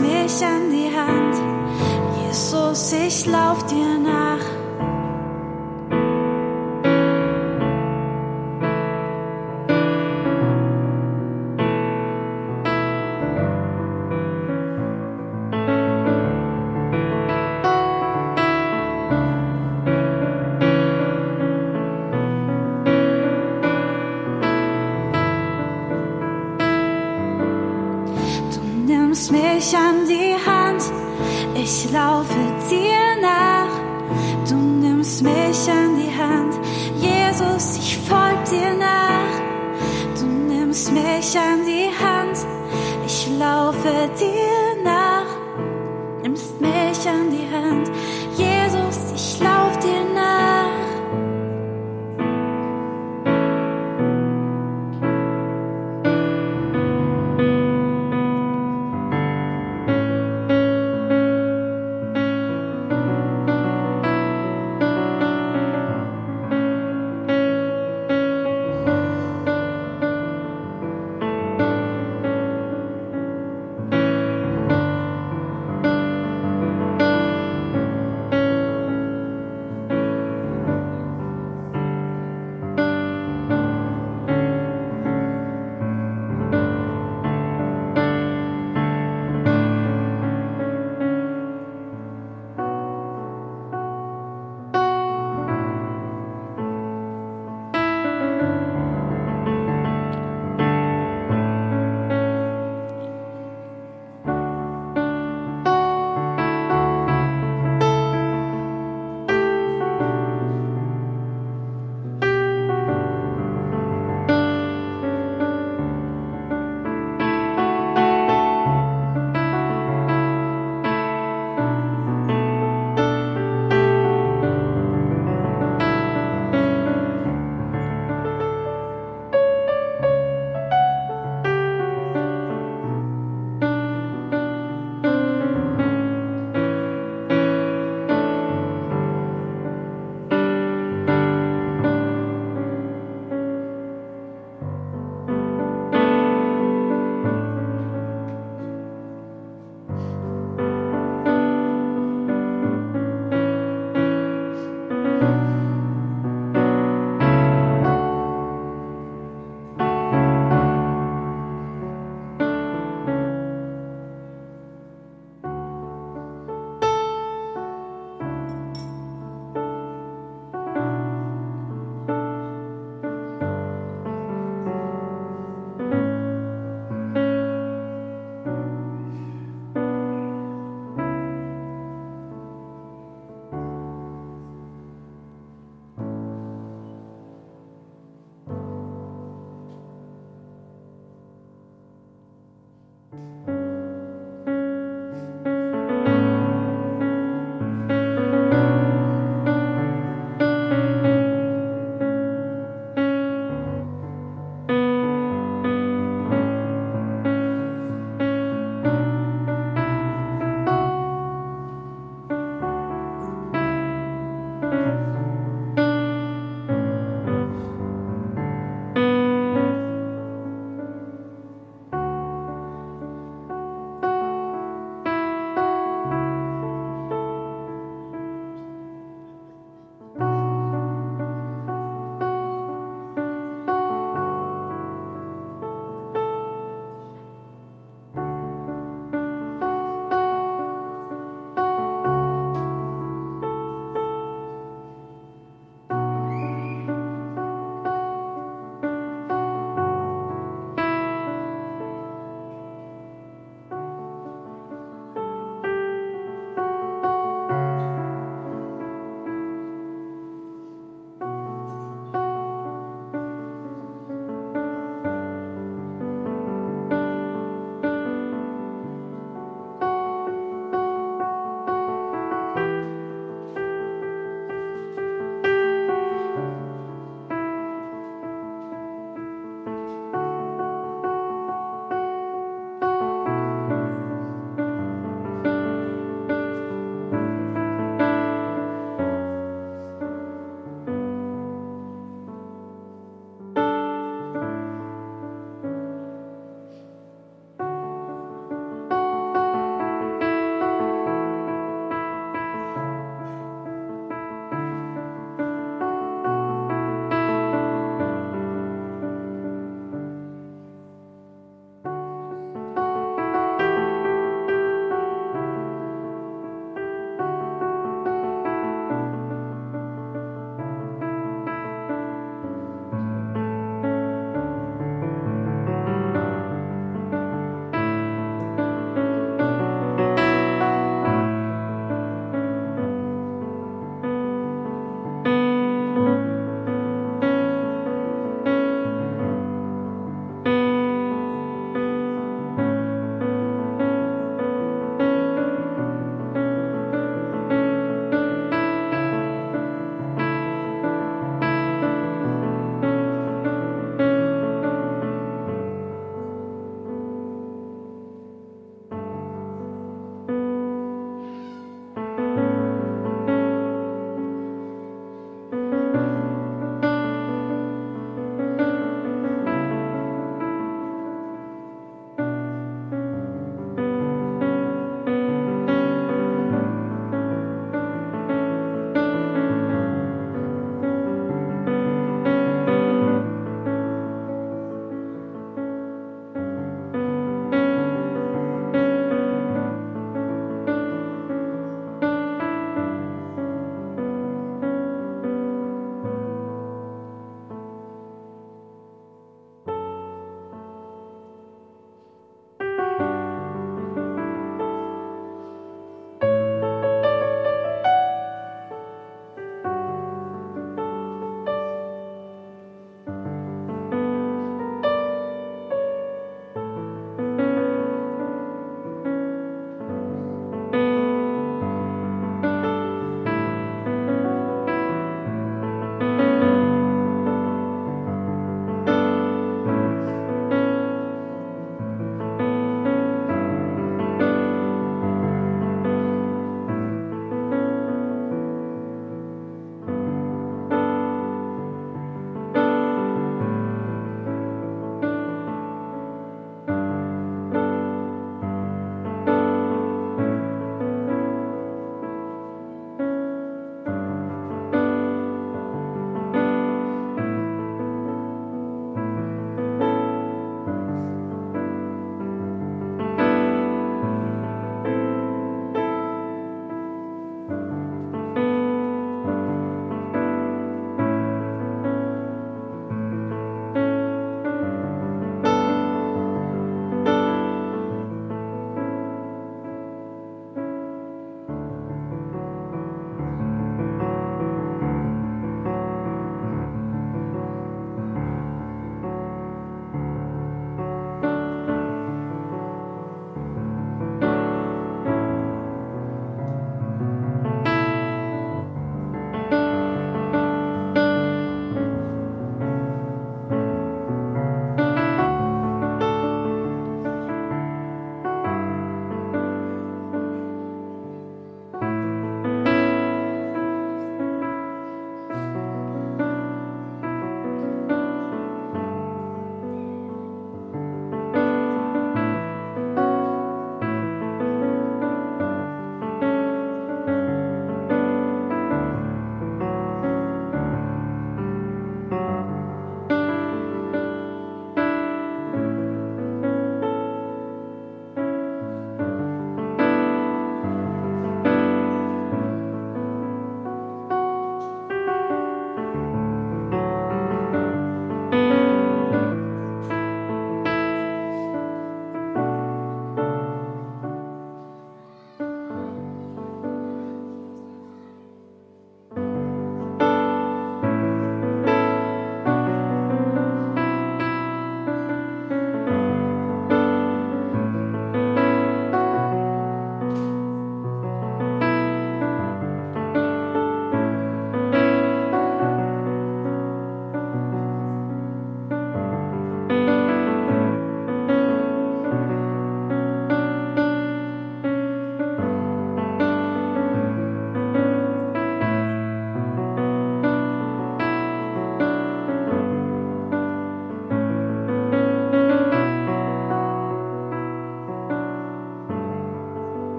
nimmst mich an die Hand. Jesus, ich lauf dir nach. Hand. Ich laufe dir nach, nimmst mich an die Hand.